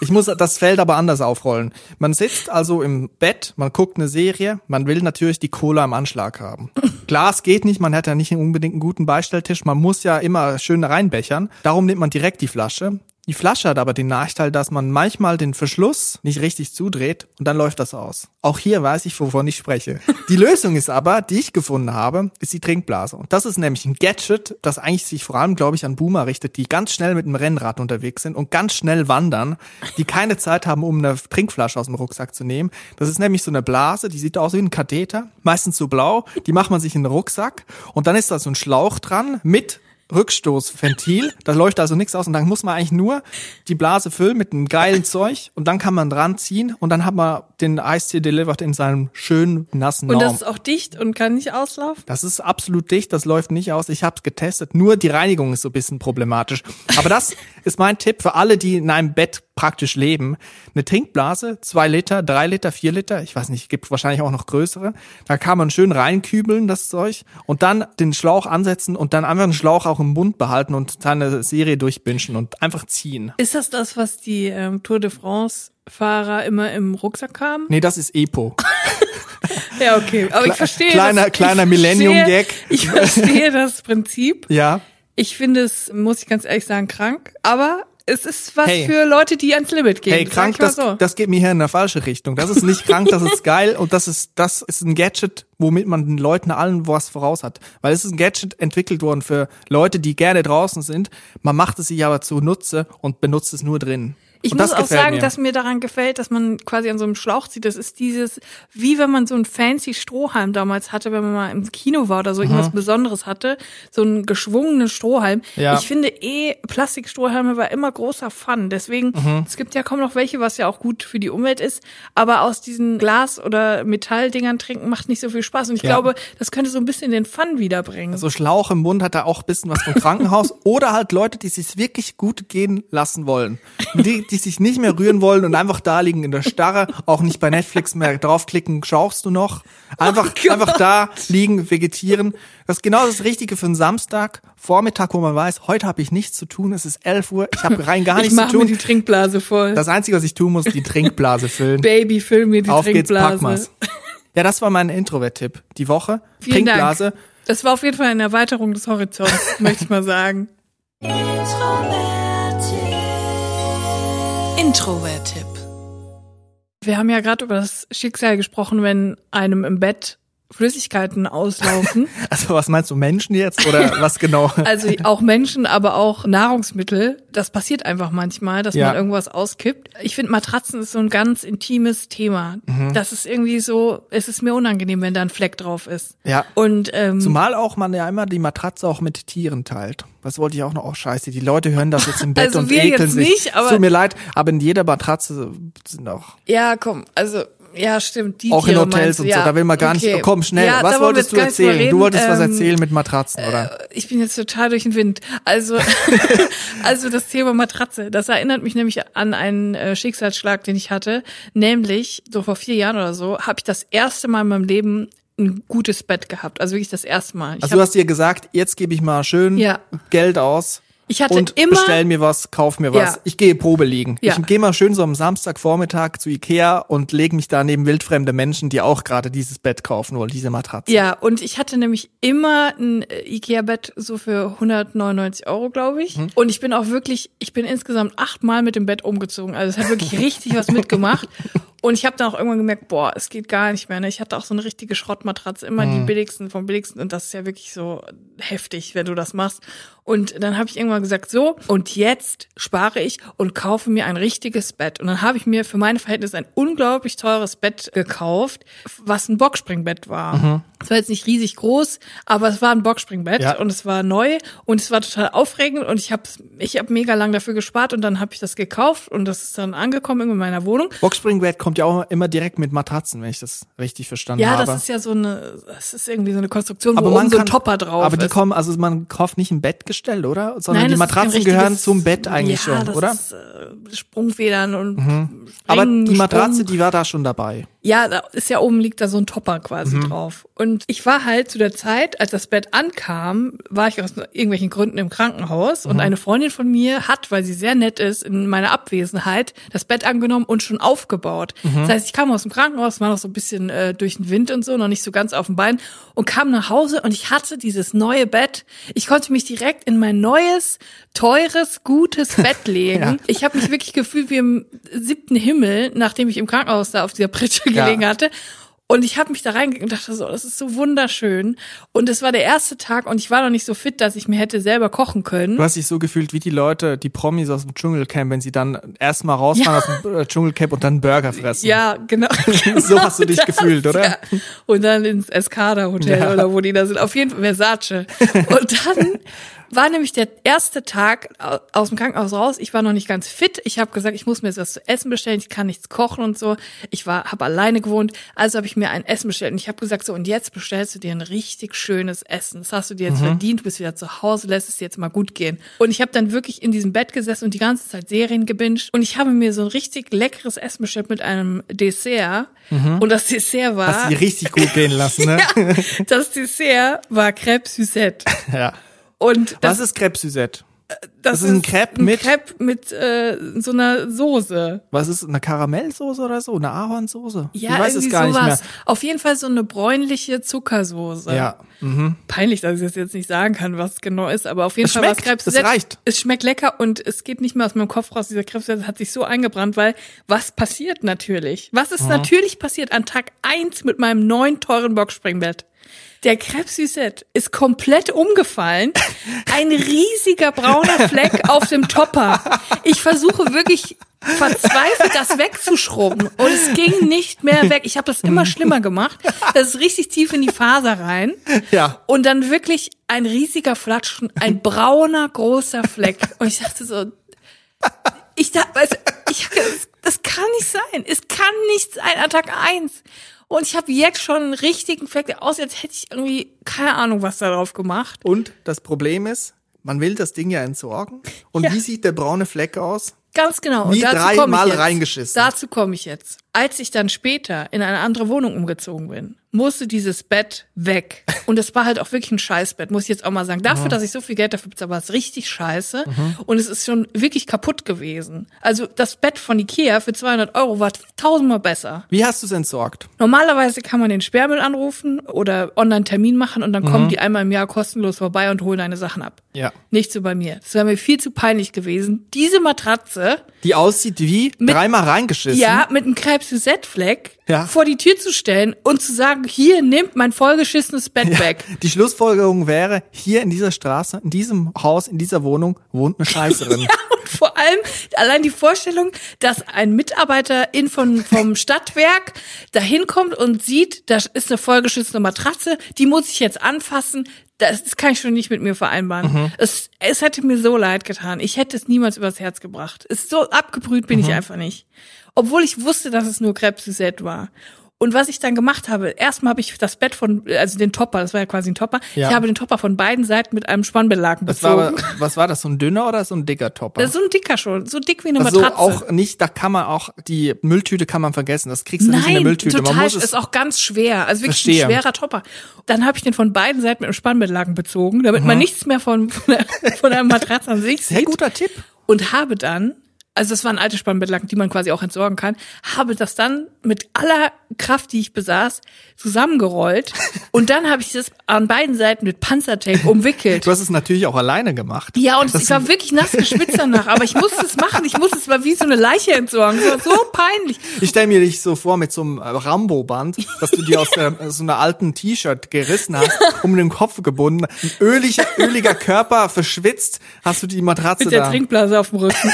Ich muss das Feld aber anders aufrollen. Man sitzt also im Bett, man guckt eine Serie, man will natürlich die Cola im Anschlag haben. Glas geht nicht, man hat ja nicht unbedingt einen guten Beistelltisch, man muss ja immer schön reinbechern. Darum nimmt man direkt die Flasche. Die Flasche hat aber den Nachteil, dass man manchmal den Verschluss nicht richtig zudreht und dann läuft das aus. Auch hier weiß ich, wovon ich spreche. Die Lösung ist aber, die ich gefunden habe, ist die Trinkblase. Und das ist nämlich ein Gadget, das eigentlich sich vor allem, glaube ich, an Boomer richtet, die ganz schnell mit dem Rennrad unterwegs sind und ganz schnell wandern, die keine Zeit haben, um eine Trinkflasche aus dem Rucksack zu nehmen. Das ist nämlich so eine Blase, die sieht aus wie ein Katheter, meistens so blau, die macht man sich in den Rucksack und dann ist da so ein Schlauch dran mit Rückstoßventil, da läuft also nichts aus und dann muss man eigentlich nur die Blase füllen mit einem geilen Zeug und dann kann man dran ziehen und dann hat man den Eistee delivered in seinem schönen nassen Und Norm. das ist auch dicht und kann nicht auslaufen? Das ist absolut dicht, das läuft nicht aus. Ich habe es getestet. Nur die Reinigung ist so ein bisschen problematisch. Aber das ist mein Tipp für alle, die in einem Bett praktisch leben. Eine Trinkblase, zwei Liter, drei Liter, vier Liter, ich weiß nicht, gibt wahrscheinlich auch noch größere. Da kann man schön reinkübeln, das Zeug, und dann den Schlauch ansetzen und dann einfach den Schlauch auch im Mund behalten und seine Serie durchbinschen und einfach ziehen. Ist das das, was die ähm, Tour de France Fahrer immer im Rucksack haben? Nee, das ist Epo. Ja, okay. Aber ich verstehe. kleiner- das, kleiner Millennium-Gag. Ich verstehe das Prinzip. Ja. Ich finde es, muss ich ganz ehrlich sagen, krank. Aber es ist was Hey. für Leute, die ans Limit gehen. Hey, krank, das, so. das geht mir hier in eine falsche Richtung. Das ist nicht krank, das ist geil und das ist, das ist ein Gadget, womit man den Leuten allen was voraus hat. Weil es ist ein Gadget entwickelt worden für Leute, die gerne draußen sind. Man macht es sich aber zunutze und benutzt es nur drin. Ich und muss auch sagen, mir. dass mir daran gefällt, dass man quasi an so einem Schlauch zieht. Das ist dieses, wie wenn man so einen fancy Strohhalm damals hatte, wenn man mal im Kino war oder so irgendwas Besonderes hatte. So einen geschwungenen Strohhalm. Ja. Ich finde eh, Plastikstrohhalme war immer großer Fun. Deswegen, Mhm. es gibt ja kaum noch welche, was ja auch gut für die Umwelt ist. Aber aus diesen Glas- oder Metalldingern trinken macht nicht so viel Spaß. Und ich Ja. glaube, das könnte so ein bisschen den Fun wiederbringen. so Schlauch im Mund hat da auch ein bisschen was vom Krankenhaus. Oder halt Leute, die sich wirklich gut gehen lassen wollen. Die, die sich nicht mehr rühren wollen und einfach da liegen in der Starre, auch nicht bei Netflix mehr draufklicken, schaust du noch. Einfach, Oh einfach da liegen, vegetieren. Das ist genau das Richtige für einen Samstag, Vormittag, wo man weiß, heute habe ich nichts zu tun, es ist 11 Uhr, ich habe rein gar ich nichts zu mache mir tun. die Trinkblase voll. Das Einzige, was ich tun muss, die Trinkblase füllen. Baby, füll mir die Auf geht's, Trinkblase. pack mal's. Ja, das war mein Introvert-Tipp. Die Woche. Vielen Trinkblase. Dank. Das war auf jeden Fall eine Erweiterung des Horizonts, möchte ich mal sagen. Introvert-Tipp. Wir haben ja gerade über das Schicksal gesprochen, wenn einem im Bett Flüssigkeiten auslaufen. Also was meinst du, Menschen jetzt oder was genau? Also auch Menschen, aber auch Nahrungsmittel. Das passiert einfach manchmal, dass Ja. man irgendwas auskippt. Ich finde, Matratzen ist so ein ganz intimes Thema. Das ist irgendwie so, es ist mir unangenehm, wenn da ein Fleck drauf ist. Ja. Und ähm, Zumal auch man ja immer die Matratze auch mit Tieren teilt. Was wollte ich auch noch? Oh, scheiße. Die Leute hören das jetzt im Bett Also und wir ekeln jetzt sich. nicht, aber- Tut mir leid, aber in jeder Matratze sind auch, ja, komm, also ja, stimmt. Die auch in Tiere Hotels meinst du, und ja. so. Da will man gar Okay. nicht. Oh, komm, schnell. Ja, was wolltest du erzählen? Du wolltest was Ähm, erzählen mit Matratzen, oder? Ich bin jetzt total durch den Wind. Also, also das Thema Matratze, das erinnert mich nämlich an einen äh, Schicksalsschlag, den ich hatte. Nämlich, so vor vier Jahren oder so, habe ich das erste Mal in meinem Leben ein gutes Bett gehabt. Also wirklich das erste Mal. Ich Also du hast dir gesagt, jetzt gebe ich mal schön Ja. Geld aus. Ich hatte und immer- bestell mir was, kauf mir was. Ja. Ich gehe Probe liegen. Ja. Ich gehe mal schön so am Samstagvormittag zu Ikea und lege mich da neben wildfremde Menschen, die auch gerade dieses Bett kaufen wollen, diese Matratze. ja, und ich hatte nämlich immer ein äh, Ikea-Bett so für 199 Euro, glaube ich. Mhm. Und ich bin auch wirklich, ich bin insgesamt achtmal mit dem Bett umgezogen. Also es hat wirklich richtig was mitgemacht. Und ich habe dann auch irgendwann gemerkt, boah, es geht gar nicht mehr. Ne? Ich hatte auch so eine richtige Schrottmatratze, immer Mhm. die billigsten vom billigsten. Und das ist ja wirklich so heftig, wenn du das machst. Und dann habe ich irgendwann gesagt, so, und jetzt spare ich und kaufe mir ein richtiges Bett. Und dann habe ich mir für meine Verhältnisse ein unglaublich teures Bett gekauft, was ein Boxspringbett war. Es war jetzt nicht riesig groß, aber es war ein Boxspringbett Ja. und es war neu und es war total aufregend und ich habe ich hab mega lang dafür gespart und dann habe ich das gekauft und das ist dann angekommen in meiner Wohnung. Boxspringbett kommt ja auch immer direkt mit Matratzen, wenn ich das richtig verstanden Ja, habe. das ist ja so eine, das ist irgendwie so eine Konstruktion, wo aber oben man so kann, ein Topper drauf Aber die ist. kommen, also man kauft nicht ein Bettgestell, oder? Sondern Nein, die Matratzen gehören zum Bett eigentlich ja, schon, das oder? Mhm. Ist, äh, Sprungfedern und aber Springen, die Matratze, Sprung. die war da schon dabei. Ja, da ist ja oben liegt da so ein Topper quasi Mhm. drauf. Und ich war halt zu der Zeit, als das Bett ankam, war ich aus irgendwelchen Gründen im Krankenhaus Mhm. und eine Freundin von mir hat, weil sie sehr nett ist, in meiner Abwesenheit das Bett angenommen und schon aufgebaut. Mhm. Das heißt, ich kam aus dem Krankenhaus, war noch so ein bisschen äh, durch den Wind und so, noch nicht so ganz auf dem Bein und kam nach Hause und ich hatte dieses neue Bett. Ich konnte mich direkt in mein neues, teures, gutes Bett legen. Ja. Ich habe mich wirklich gefühlt wie im siebten Himmel, nachdem ich im Krankenhaus da auf dieser Pritsche Ja. gelegen hatte. Und ich habe mich da reingegangen und dachte so, das ist so wunderschön. Und es war der erste Tag und ich war noch nicht so fit, dass ich mir hätte selber kochen können. Du hast dich so gefühlt wie die Leute, die Promis aus dem Dschungelcamp, wenn sie dann erstmal rausfahren aus dem äh, Dschungelcamp und dann Burger fressen. Ja, genau. So hast du dich Das, gefühlt, oder? Ja. Und dann ins Escada Hotel Ja. oder wo die da sind. Auf jeden Fall Versace. Und dann war nämlich der erste Tag au- aus dem Krankenhaus raus. Ich war noch nicht ganz fit. Ich habe gesagt, ich muss mir jetzt was zu essen bestellen. Ich kann nichts kochen und so. Ich war, habe alleine gewohnt. Also habe ich mir ein Essen bestellt. Und ich habe gesagt, so und jetzt bestellst du dir ein richtig schönes Essen. Das hast du dir jetzt verdient. Du bist wieder zu Hause. Lässt es dir jetzt mal gut gehen. Und ich habe dann wirklich in diesem Bett gesessen und die ganze Zeit Serien gebinged. Und ich habe mir so ein richtig leckeres Essen bestellt mit einem Dessert. Und das Dessert war Hast du die richtig gut gehen lassen, ne? das Dessert war Crêpe Suzette. ja. Und das, Was ist Crepe Suzette? das ist ein Crepe mit- Crepe mit äh, so einer Soße. Was ist eine Karamellsoße oder so? Eine Ahornsoße? Ja, ich weiß es gar sowas. nicht Auf jeden Fall so eine bräunliche Zuckersoße. mehr. Ja. Mhm. Peinlich, dass ich das jetzt nicht sagen kann, was es genau ist, aber auf jeden Es Fall war es schmeckt, Crepe es Suzette. reicht. Es schmeckt lecker und es geht nicht mehr aus meinem Kopf raus. Dieser Crepe hat sich so eingebrannt, weil was passiert natürlich? Was ist natürlich passiert an Tag eins mit meinem neuen teuren Boxspringbett? Der Crepe Suzette ist komplett umgefallen. Ein riesiger brauner Fleck auf dem Topper. Ich versuche wirklich verzweifelt das wegzuschrubben und es ging nicht mehr weg. Ich habe das immer schlimmer gemacht. Das ist richtig tief in die Faser rein. Ja. Und dann wirklich ein riesiger Flatschen, ein brauner großer Fleck. Und ich dachte so, ich dachte, du, ich das, kann nicht sein. Es kann nicht sein Tag eins. Und ich habe jetzt schon einen richtigen Fleck, der aussieht, als hätte ich irgendwie keine Ahnung, was da drauf gemacht. Und das Problem ist, man will das Ding ja entsorgen. Und Ja. wie sieht der braune Fleck aus? Ganz genau. Wie dreimal reingeschissen. Dazu komme ich jetzt. Als ich dann später in eine andere Wohnung umgezogen bin, musste dieses Bett weg. Und es war halt auch wirklich ein Scheißbett, muss ich jetzt auch mal sagen. Dafür, dass ich so viel Geld dafür bezahle, war es richtig scheiße. Und es ist schon wirklich kaputt gewesen. Also das Bett von Ikea für 200 Euro war tausendmal besser. Wie hast du es entsorgt? Normalerweise kann man den Sperrmüll anrufen oder online Termin machen und dann kommen die einmal im Jahr kostenlos vorbei und holen deine Sachen ab. Ja. Nicht so bei mir. Das wäre mir viel zu peinlich gewesen. Diese Matratze Die aussieht wie dreimal reingeschissen. ja, mit einem Krebs Fleck Ja. vor die Tür zu stellen und zu sagen, hier nimmt mein vollgeschissenes Bett Ja. weg. Die Schlussfolgerung wäre, hier in dieser Straße, in diesem Haus, in dieser Wohnung wohnt eine Scheißerin. Und vor allem allein die Vorstellung, dass ein Mitarbeiter in von, vom Stadtwerk dahin kommt und sieht, da ist eine vollgeschissene Matratze, die muss ich jetzt anfassen. Das, das kann ich schon nicht mit mir vereinbaren. Mhm. Es, es hätte mir so leid getan. Ich hätte es niemals übers Herz gebracht. Es so abgebrüht bin ich Mhm. einfach nicht. Obwohl ich wusste, dass es nur Krebs Suzette war. Und was ich dann gemacht habe, erstmal habe ich das Bett von, also den Topper, das war ja quasi ein Topper, Ja. ich habe den Topper von beiden Seiten mit einem war, bezogen. aber- was war das, so ein dünner oder so ein dicker Topper? Das ist so ein dicker schon, so dick wie eine also Matratze. auch nicht, da kann man auch, die Mülltüte kann man vergessen. Das kriegst du nicht in der Nein, Mülltüte. total, man muss es, ist auch ganz schwer. Also wirklich Verstehe. ein schwerer Topper. Dann habe ich den von beiden Seiten mit einem Spannbettlaken bezogen, damit man nichts mehr von, von, der, von der Matratze an sich sehr sieht. guter Tipp. Und habe dann, also das waren alte Spannbettlaken, die man quasi auch entsorgen kann, habe das dann mit aller Kraft, die ich besaß, zusammengerollt. und dann habe ich das an beiden Seiten mit Panzertape umwickelt. Du hast es natürlich auch alleine gemacht. Ja, und Das ich war wirklich nass geschwitzt danach, aber ich musste es machen. Ich musste es mal wie so eine Leiche entsorgen. Das war so peinlich. Ich stelle mir dich so vor mit so einem äh, Rambo-Band, dass du dir aus der, so einer alten T-Shirt gerissen hast, um den Kopf gebunden. Ein öliger, öliger Körper, verschwitzt, hast du die Matratze Mit der da. Trinkblase auf dem Rücken.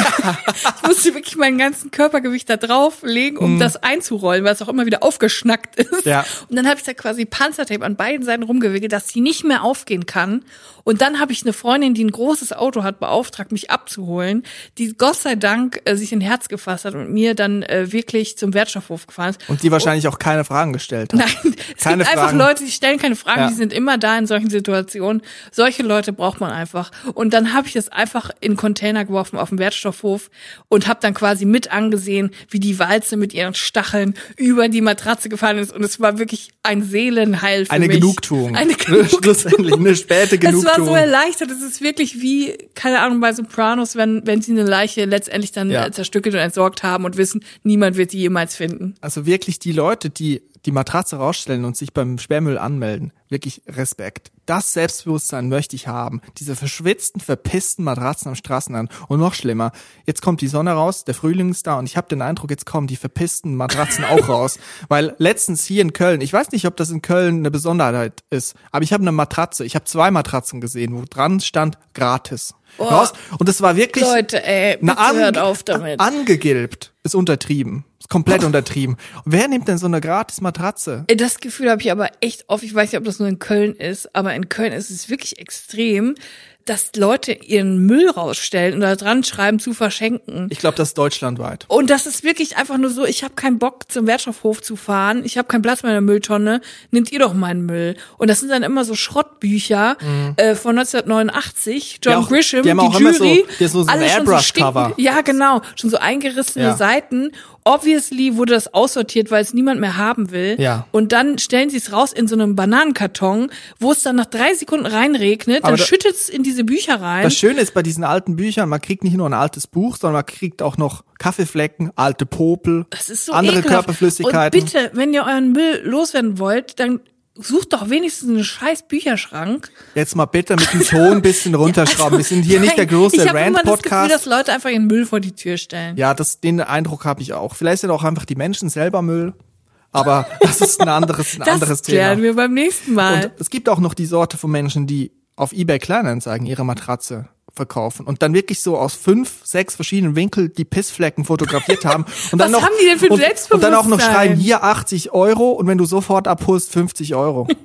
ich musste wirklich meinen ganzen Körpergewicht da drauflegen, um das einzurollen, weil es auch immer wieder aufgeschnackt ist. Ja. Und dann habe ich da quasi Panzertape an beiden Seiten rumgewickelt, dass sie nicht mehr aufgehen kann. Und dann habe ich eine Freundin, die ein großes Auto hat, beauftragt, mich abzuholen, die Gott sei Dank äh, sich ein Herz gefasst hat und mir dann äh, wirklich zum Wertstoffhof gefahren ist. Und die wahrscheinlich auch keine Fragen gestellt hat. Nein, es Keine gibt einfach Fragen. Leute, die stellen keine Fragen, Ja. die sind immer da in solchen Situationen. Solche Leute braucht man einfach. Und dann habe ich das einfach in Container geworfen auf dem Wertstoffhof und habe dann quasi mit angesehen, wie die Walze mit ihren Stacheln über die Matratze gefallen ist. Und es war wirklich ein Seelenheil für Eine mich. Genugtuung. Eine Genugtuung. Schlussendlich eine späte Es war Genugtuung. so erleichtert. Es ist wirklich wie, keine Ahnung, bei Sopranos, wenn, wenn sie eine Leiche letztendlich dann Ja. äh, zerstückelt und entsorgt haben und wissen, niemand wird die jemals finden. Also wirklich die Leute, die die Matratze rausstellen und sich beim Sperrmüll anmelden, wirklich Respekt. Das Selbstbewusstsein möchte ich haben. Diese verschwitzten, verpissten Matratzen am Straßenrand. Und noch schlimmer, jetzt kommt die Sonne raus, der Frühling ist da und ich habe den Eindruck, jetzt kommen die verpissten Matratzen auch raus. Weil letztens hier in Köln, ich weiß nicht, ob das in Köln eine Besonderheit ist, aber ich habe eine Matratze, ich habe zwei Matratzen gesehen, wo dran stand gratis. Raus. Und es war wirklich Leute, ey, bitte hört auf damit. Angegilbt ist untertrieben. Ist komplett untertrieben. Wer nimmt denn so eine gratis Matratze? Ey, Das Gefühl habe ich aber echt oft. Ich weiß nicht, ob das nur in Köln ist, aber in Köln ist es wirklich extrem, dass Leute ihren Müll rausstellen und da dran schreiben zu verschenken. Ich glaube, das ist deutschlandweit. Und das ist wirklich einfach nur so, ich habe keinen Bock zum Wertstoffhof zu fahren, ich habe keinen Platz mehr in der Mülltonne, nehmt ihr doch meinen Müll. Und das sind dann immer so Schrottbücher äh, von 1989, John Ja, auch- Grisham, die die immer so- Jury, so- so ein alle schon so stinkend- Ja, genau, schon so eingerissene Ja. Seiten. Obviously wurde das aussortiert, weil es niemand mehr haben will. Ja. Und dann stellen sie es raus in so einem Bananenkarton, wo es dann nach drei Sekunden reinregnet, Aber dann da- schüttet es in diese Bücher rein. Das Schöne ist bei diesen alten Büchern, man kriegt nicht nur ein altes Buch, sondern man kriegt auch noch Kaffeeflecken, alte Popel, so andere ekelhaft. Körperflüssigkeiten. Und bitte, wenn ihr euren Müll loswerden wollt, dann sucht doch wenigstens einen scheiß Bücherschrank. Jetzt mal bitte mit dem Ton ein bisschen runterschrauben. Wir sind hier nicht der große Ich habe das Gefühl, dass Leute einfach ihren Müll vor die Tür stellen. Ja, das, den Eindruck habe ich auch. Vielleicht sind auch einfach die Menschen selber Müll. Aber das ist ein anderes, ein das anderes klären Thema. wir beim nächsten Mal. Und es gibt auch noch die Sorte von Menschen, die auf eBay Kleinanzeigen ihre Matratze verkaufen und dann wirklich so aus fünf, sechs verschiedenen Winkeln die Pissflecken fotografiert haben. Und dann Was noch, haben die denn für ein und, und dann auch noch schreiben, hier 80 Euro und wenn du sofort abholst, 50 Euro.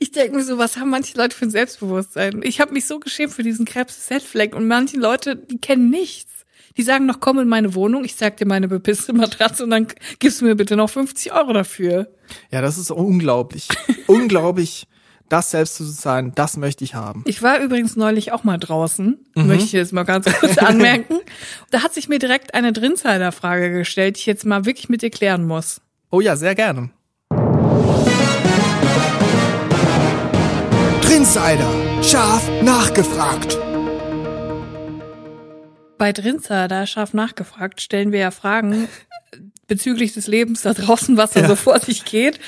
Ich denke mir so, was haben manche Leute für ein Selbstbewusstsein? Ich habe mich so geschämt für diesen Krebs-Set-Fleck und manche Leute, die kennen nichts. Die sagen noch, komm in meine Wohnung, ich zeig dir meine bepisste Matratze und dann gibst du mir bitte noch 50 Euro dafür. Ja, das ist unglaublich. unglaublich, das selbst zu sein, das möchte ich haben. Ich war übrigens neulich auch mal draußen, Mhm. möchte ich jetzt mal ganz kurz anmerken. Da hat sich mir direkt eine Drinsider-Frage gestellt, die ich jetzt mal wirklich mit dir klären muss. Oh ja, sehr gerne. Trinsider, scharf nachgefragt. Bei Drinsider, scharf nachgefragt, stellen wir ja Fragen bezüglich des Lebens da draußen, was da Ja. so vor sich geht,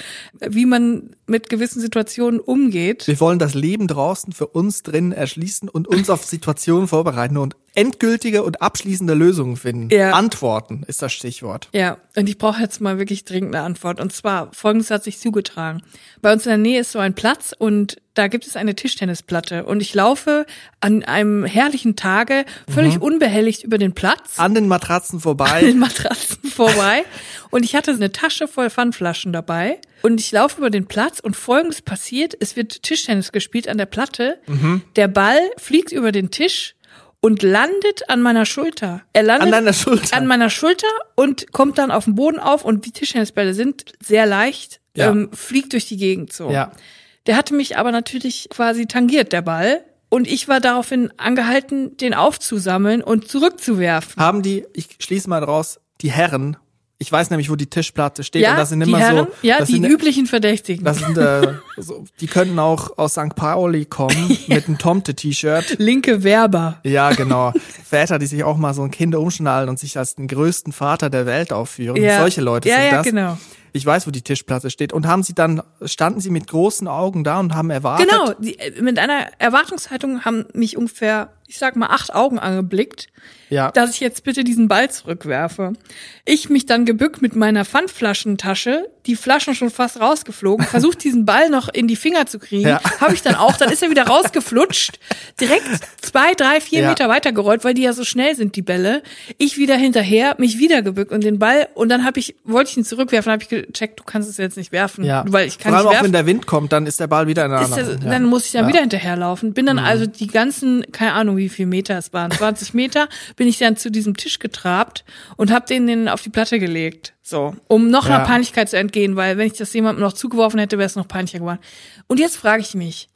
wie man mit gewissen Situationen umgeht. Wir wollen das Leben draußen für uns drin erschließen und uns auf Situationen vorbereiten und endgültige und abschließende Lösungen finden. Ja. Antworten ist das Stichwort. Ja, und ich brauche jetzt mal wirklich dringend eine Antwort. Und zwar, folgendes hat sich zugetragen. Bei uns in der Nähe ist so ein Platz und da gibt es eine Tischtennisplatte. Und ich laufe an einem herrlichen Tage völlig unbehelligt über den Platz. An den Matratzen an vorbei. den Matratzen vorbei. Und ich hatte eine Tasche voll Pfandflaschen dabei. Und ich laufe über den Platz und folgendes passiert. Es wird Tischtennis gespielt an der Platte. Der Ball fliegt über den Tisch und landet an meiner Schulter. Er landet An deiner Schulter. An meiner Schulter und kommt dann auf den Boden auf. Und die Tischtennisbälle sind sehr leicht, Ja. ähm, fliegt durch die Gegend so. Ja. Der hatte mich aber natürlich quasi tangiert, der Ball. Und ich war daraufhin angehalten, den aufzusammeln und zurückzuwerfen. Haben die, ich schließe mal draus, die Herren, ich weiß nämlich, wo die Tischplatte steht Ja, und das sind die immer Herren, so, ja, die sind, üblichen Verdächtigen. das sind, äh, so, die könnten auch aus St. Pauli kommen mit einem Tomte-T-Shirt. Linke Werber. Ja, genau. Väter, die sich auch mal so ein Kind umschnallen und sich als den größten Vater der Welt aufführen. Ja. Solche Leute Ja, sind ja, das. genau. Ich weiß, wo die Tischplatte steht. Und haben sie dann, standen sie mit großen Augen da und haben erwartet? Genau, die, äh, mit einer Erwartungshaltung haben mich ungefähr, ich sag mal, acht Augen angeblickt, Ja. dass ich jetzt bitte diesen Ball zurückwerfe. Ich mich dann gebückt mit meiner Pfandflaschentasche, die Flaschen schon fast rausgeflogen, versucht diesen Ball noch in die Finger zu kriegen, Ja. habe ich dann auch, dann ist er wieder rausgeflutscht, direkt zwei, drei, vier Ja. Meter weitergerollt, weil die ja so schnell sind, die Bälle. Ich wieder hinterher, mich wieder gebückt und den Ball, und dann habe ich, wollte ich ihn zurückwerfen, habe ich gecheckt, du kannst es jetzt nicht werfen, ja. weil ich kann Vor allem nicht auch werfen wenn der Wind kommt, dann ist der Ball wieder in das, anderen. dann muss ich dann ja. Mhm. wieder hinterherlaufen. Bin dann also die ganzen, keine Ahnung, wie viel Meter es waren, 20 Meter, bin ich dann zu diesem Tisch getrabt und hab den, den auf die Platte gelegt. So, um noch Ja. einer Peinlichkeit zu entgehen, weil wenn ich das jemandem noch zugeworfen hätte, wäre es noch peinlicher geworden. Und jetzt frage ich mich,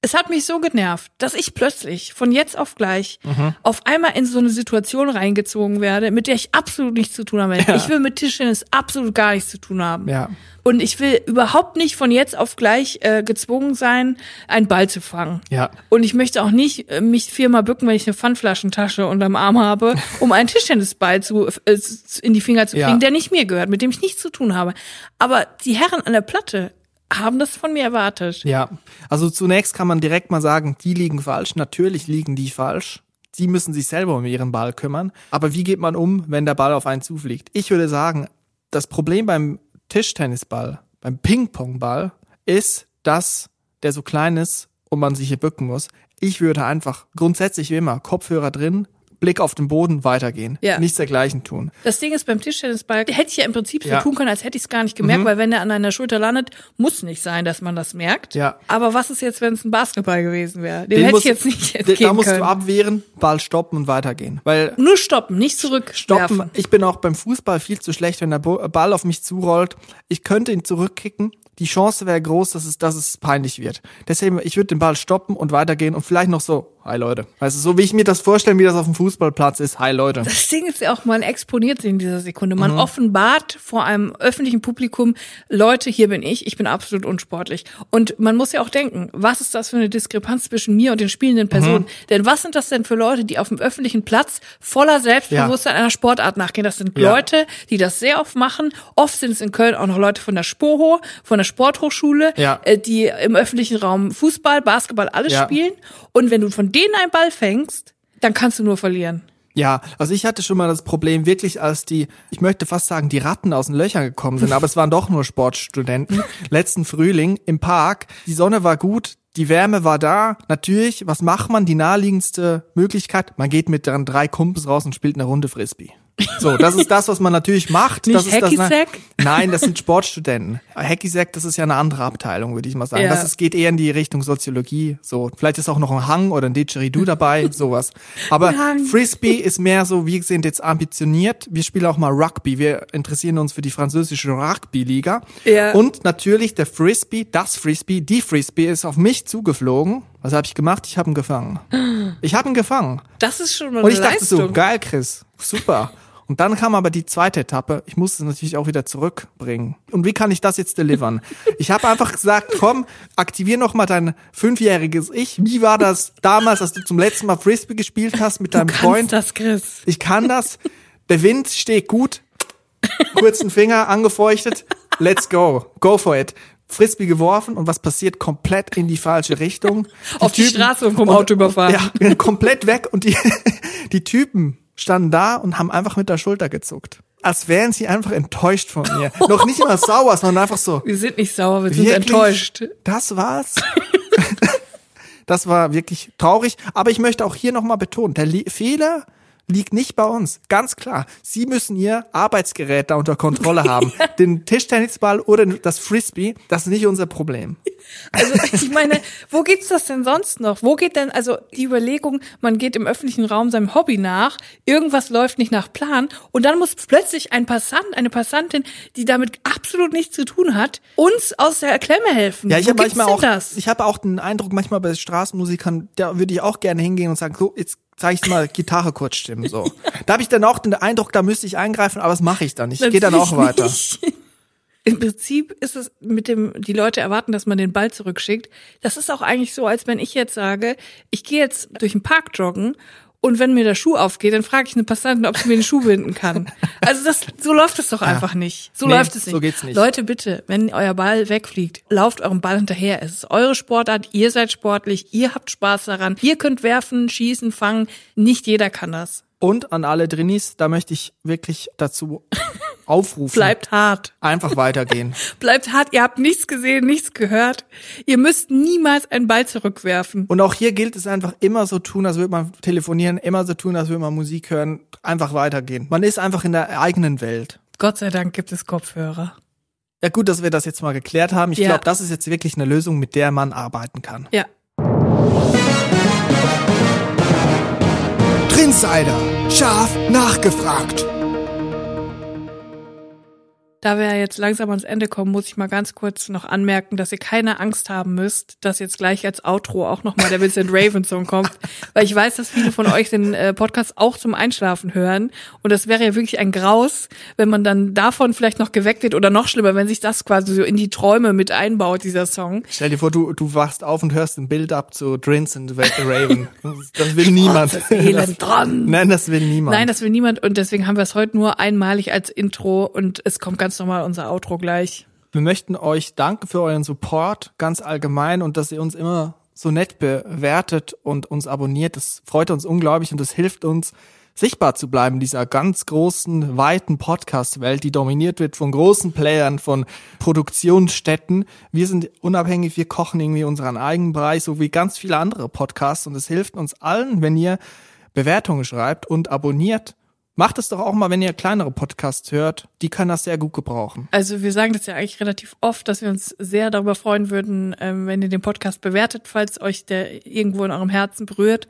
es hat mich so genervt, dass ich plötzlich von jetzt auf gleich Mhm. auf einmal in so eine Situation reingezogen werde, mit der ich absolut nichts zu tun habe. Ich will mit Tischtennis absolut gar nichts zu tun haben. Ja. Und ich will überhaupt nicht von jetzt auf gleich äh, gezwungen sein, einen Ball zu fangen. Ja. Und ich möchte auch nicht äh, mich viermal bücken, wenn ich eine Pfandflaschentasche unterm Arm habe, um einen Tischtennisball zu, äh, in die Finger zu kriegen, Ja. der nicht mir gehört, mit dem ich nichts zu tun habe. Aber die Herren an der Platte haben das von mir erwartet. Ja, also zunächst kann man direkt mal sagen, die liegen falsch. Natürlich liegen die falsch. Die müssen sich selber um ihren Ball kümmern. Aber wie geht man um, wenn der Ball auf einen zufliegt? Ich würde sagen, das Problem beim Tischtennisball, beim Ping-Pong-Ball ist, dass der so klein ist und man sich hier bücken muss. Ich würde einfach grundsätzlich wie immer Kopfhörer drin, Blick auf den Boden weitergehen. Ja. Nichts dergleichen tun. Das Ding ist beim Tischtennisball, hätte ich ja im Prinzip so Ja. Mhm. tun können, als hätte ich es gar nicht gemerkt, weil wenn er an einer Schulter landet, muss nicht sein, dass man das merkt. Ja. Aber was ist jetzt, wenn es ein Basketball gewesen wäre? Den, Den hätte musst- ich jetzt nicht Da entgehen musst können. du abwehren, Ball stoppen und weitergehen. Weil Nur stoppen, nicht zurückwerfen. stoppen, ich bin auch beim Fußball viel zu schlecht, wenn der Bo- Ball auf mich zurollt. Ich könnte ihn zurückkicken. Die Chance wäre groß, dass es, dass es peinlich wird. Deswegen, ich würde den Ball stoppen und weitergehen und vielleicht noch so, hi Leute. Weißt du, so wie ich mir das vorstelle, wie das auf dem Fußballplatz ist, hi Leute. Das Ding ist ja auch, man exponiert sich in dieser Sekunde. Man Mhm. offenbart vor einem öffentlichen Publikum, Leute, hier bin ich, ich bin absolut unsportlich. Und man muss ja auch denken, was ist das für eine Diskrepanz zwischen mir und den spielenden Personen? Mhm. Denn was sind das denn für Leute, die auf dem öffentlichen Platz voller Selbstbewusstsein einer Sportart nachgehen? Das sind Ja. Leute, die das sehr oft machen. Oft sind es in Köln auch noch Leute von der Spoho, von der Sporthochschule, Ja. äh, die im öffentlichen Raum Fußball, Basketball, alles Ja. spielen. Und wenn du von denen einen Ball fängst, dann kannst du nur verlieren. Ja, also ich hatte schon mal das Problem wirklich, als die, ich möchte fast sagen, die Ratten aus den Löchern gekommen sind, aber es waren doch nur Sportstudenten. Letzten Frühling im Park. Die Sonne war gut, die Wärme war da. Natürlich, was macht man? Die naheliegendste Möglichkeit, man geht mit dann drei Kumpels raus und spielt eine Runde Frisbee. So, das ist das, was man natürlich macht. Nicht das ist das, Hacky-Sack? Nein, das sind Sportstudenten. Hacky-Sack, das ist ja eine andere Abteilung, würde ich mal sagen. Ja. Das ist, geht eher in die Richtung Soziologie. So, vielleicht ist auch noch ein Hang oder ein Didgeridoo dabei, sowas. Aber. Frisbee ist mehr so, wir sind jetzt ambitioniert. Wir spielen auch mal Rugby. Wir interessieren uns für die französische Rugby-Liga. Ja. Und natürlich der Frisbee, das Frisbee, die Frisbee ist auf mich zugeflogen. Was habe ich gemacht? Ich habe ihn gefangen. Ich habe ihn gefangen. Das ist schon mal Und eine ich dachte so, Leistung. geil, Chris, super. Und dann kam aber die zweite Etappe. Ich musste es natürlich auch wieder zurückbringen. Und wie kann ich das jetzt delivern? Ich habe einfach gesagt, komm, aktivier noch mal dein fünfjähriges Ich. Wie war das damals, als du zum letzten Mal Frisbee gespielt hast mit deinem Du kannst Freund? das, Chris. Ich kann das. Der Wind steht gut. Kurzen Finger angefeuchtet. Let's go. Go for it. Frisbee geworfen und was passiert? Komplett in die falsche Richtung. Auf die Straße und vom Auto überfahren. Ja, komplett weg und die, die Typen standen da und haben einfach mit der Schulter gezuckt. Als wären sie einfach enttäuscht von mir. Noch nicht mal sauer, sondern einfach so. Wir sind nicht sauer, wir sind enttäuscht. Das war's. das war wirklich traurig. Aber ich möchte auch hier nochmal betonen, der Fehler liegt nicht bei uns. Ganz klar. Sie müssen ihr Arbeitsgerät da unter Kontrolle haben. Den Tischtennisball oder das Frisbee, das ist nicht unser Problem. Also ich meine, wo gibt's das denn sonst noch? Wo geht denn, also die Überlegung, man geht im öffentlichen Raum seinem Hobby nach, irgendwas läuft nicht nach Plan und dann muss plötzlich ein Passant, eine Passantin, die damit absolut nichts zu tun hat, uns aus der Klemme helfen. Ja, ich habe manchmal auch, das? ich habe auch den Eindruck, manchmal bei Straßenmusikern, da würde ich auch gerne hingehen und sagen, so, jetzt zeige ich mal Gitarre kurz stimmen, so. Da habe ich dann auch den Eindruck, da müsste ich eingreifen, aber das mache ich dann nicht. Ich gehe dann auch weiter. nicht. Im Prinzip ist es mit dem, die Leute erwarten, dass man den Ball zurückschickt. Das ist auch eigentlich so, als wenn ich jetzt sage, ich gehe jetzt durch den Park joggen und wenn mir der Schuh aufgeht, dann frage ich eine Passantin, ob sie mir den Schuh binden kann. Also das, so läuft es doch einfach nicht. So Nee, läuft es nicht. so geht's nicht. Leute, bitte, wenn euer Ball wegfliegt, lauft eurem Ball hinterher. Es ist eure Sportart, ihr seid sportlich, ihr habt Spaß daran. Ihr könnt werfen, schießen, fangen. Nicht jeder kann das. Und an alle Drinis, da möchte ich wirklich dazu aufrufen. Bleibt hart. Einfach weitergehen. Bleibt hart, ihr habt nichts gesehen, nichts gehört. Ihr müsst niemals einen Ball zurückwerfen. Und auch hier gilt es einfach immer so tun, als würde man telefonieren, immer so tun, als würde man Musik hören, einfach weitergehen. Man ist einfach in der eigenen Welt. Gott sei Dank gibt es Kopfhörer. Ja gut, dass wir das jetzt mal geklärt haben. Ich Ja. glaube, das ist jetzt wirklich eine Lösung, mit der man arbeiten kann. Ja. Trinsider, scharf nachgefragt. Da wir jetzt langsam ans Ende kommen, muss ich mal ganz kurz noch anmerken, dass ihr keine Angst haben müsst, dass jetzt gleich als Outro auch nochmal der Vincent Raven Song kommt. Weil ich weiß, dass viele von euch den äh, Podcast auch zum Einschlafen hören. Und das wäre ja wirklich ein Graus, wenn man dann davon vielleicht noch geweckt wird oder noch schlimmer, wenn sich das quasi so in die Träume mit einbaut, dieser Song. Stell dir vor, du, du wachst auf und hörst ein Bild ab zu Drins and the Raven. Das, das will niemand. das dran. Nein, das will niemand. Nein, das will niemand und deswegen haben wir es heute nur einmalig als Intro und es kommt ganz normal unser Outro gleich. Wir möchten euch danken für euren Support ganz allgemein und dass ihr uns immer so nett bewertet und uns abonniert. Das freut uns unglaublich und das hilft uns, sichtbar zu bleiben in dieser ganz großen, weiten Podcast-Welt, die dominiert wird von großen Playern, von Produktionsstätten. Wir sind unabhängig, wir kochen irgendwie unseren eigenen Bereich, so wie ganz viele andere Podcasts und es hilft uns allen, wenn ihr Bewertungen schreibt und abonniert. Macht es doch auch mal, wenn ihr kleinere Podcasts hört. Die können das sehr gut gebrauchen. Also wir sagen das ja eigentlich relativ oft, dass wir uns sehr darüber freuen würden, ähm, wenn ihr den Podcast bewertet, falls euch der irgendwo in eurem Herzen berührt.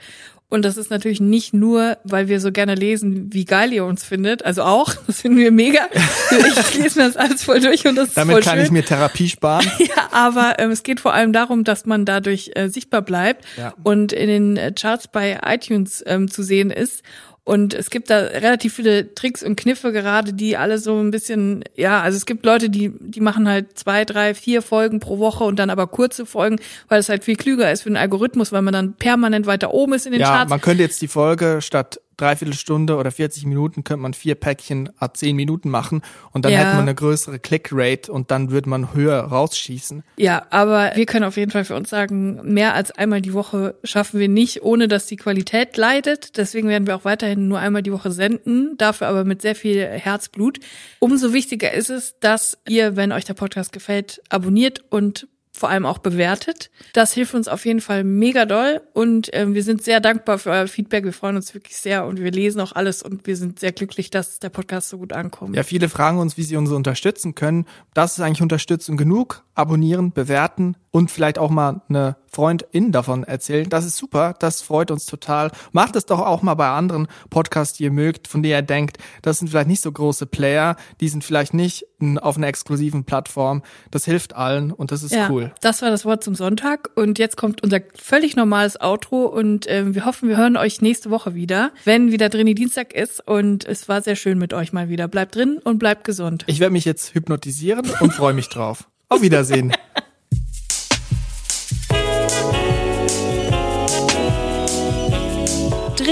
Und das ist natürlich nicht nur, weil wir so gerne lesen, wie geil ihr uns findet. Also auch, das finden wir mega. Ich lese mir das alles voll durch und das ist Damit voll kann schön. ich mir Therapie sparen. Ja, aber ähm, es geht vor allem darum, dass man dadurch äh, sichtbar bleibt Ja. und in den äh, Charts bei iTunes ähm, zu sehen ist. Und es gibt da relativ viele Tricks und Kniffe gerade, die alle so ein bisschen, ja, also es gibt Leute, die, die machen halt zwei, drei, vier Folgen pro Woche und dann aber kurze Folgen, weil es halt viel klüger ist für den Algorithmus, weil man dann permanent weiter oben ist in den Ja, Charts. man könnte jetzt die Folge statt dreiviertel Stunde oder 40 Minuten könnte man vier Päckchen a 10 Minuten machen und dann Ja. hätte man eine größere Click-Rate und dann würde man höher rausschießen. Ja, aber wir können auf jeden Fall für uns sagen, mehr als einmal die Woche schaffen wir nicht, ohne dass die Qualität leidet. Deswegen werden wir auch weiterhin nur einmal die Woche senden, dafür aber mit sehr viel Herzblut. Umso wichtiger ist es, dass ihr, wenn euch der Podcast gefällt, abonniert und vor allem auch bewertet. Das hilft uns auf jeden Fall mega doll und ähm, wir sind sehr dankbar für euer Feedback. Wir freuen uns wirklich sehr und wir lesen auch alles und wir sind sehr glücklich, dass der Podcast so gut ankommt. Ja, viele fragen uns, wie sie uns unterstützen können. Das ist eigentlich Unterstützung genug. Abonnieren, bewerten und vielleicht auch mal eine Freundin davon erzählen. Das ist super, das freut uns total. Macht es doch auch mal bei anderen Podcasts, die ihr mögt, von denen ihr denkt, das sind vielleicht nicht so große Player, die sind vielleicht nicht auf einer exklusiven Plattform. Das hilft allen und das ist ja, cool. Das war das Wort zum Sonntag und jetzt kommt unser völlig normales Outro und ähm, wir hoffen, wir hören euch nächste Woche wieder, wenn wieder Drini Dienstag ist und es war sehr schön mit euch mal wieder. Bleibt drin und bleibt gesund. Ich werde mich jetzt hypnotisieren und freue mich drauf. Auf Wiedersehen.